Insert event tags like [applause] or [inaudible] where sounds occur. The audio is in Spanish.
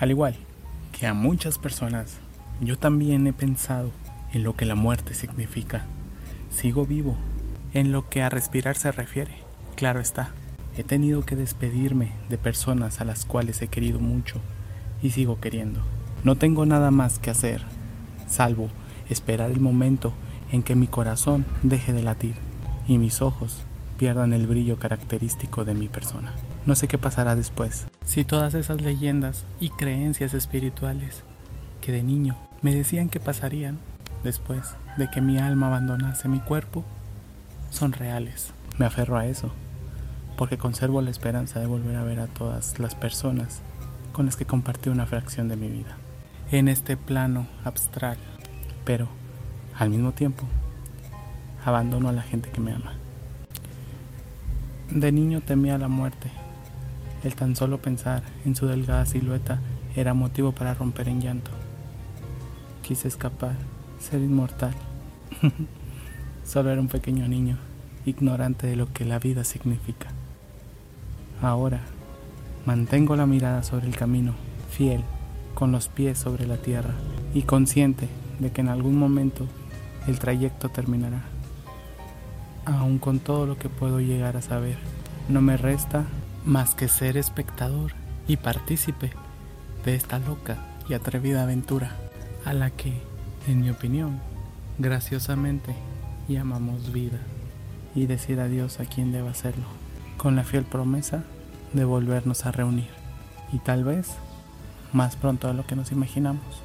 Al igual que a muchas personas, yo también he pensado en lo que la muerte significa. Sigo vivo. En lo que a respirar se refiere, claro está. He tenido que despedirme de personas a las cuales he querido mucho y sigo queriendo. No tengo nada más que hacer, salvo esperar el momento en que mi corazón deje de latir y mis ojos pierdan el brillo característico de mi persona. No sé qué pasará después. Si todas esas leyendas y creencias espirituales que de niño me decían que pasarían después de que mi alma abandonase mi cuerpo son reales. Me aferro a eso porque conservo la esperanza de volver a ver a todas las personas con las que compartí una fracción de mi vida en este plano abstract, pero al mismo tiempo abandono a la gente que me ama. De niño temía la muerte. El tan solo pensar en su delgada silueta era motivo para romper en llanto. Quise escapar, ser inmortal. [laughs] solo era un pequeño niño, ignorante de lo que la vida significa. Ahora, mantengo la mirada sobre el camino, fiel, con los pies sobre la tierra y consciente de que en algún momento el trayecto terminará. Aun con todo lo que puedo llegar a saber, no me resta más que ser espectador y partícipe de esta loca y atrevida aventura a la que, en mi opinión, graciosamente llamamos vida y decir adiós a quien deba hacerlo, con la fiel promesa de volvernos a reunir y tal vez más pronto de lo que nos imaginamos.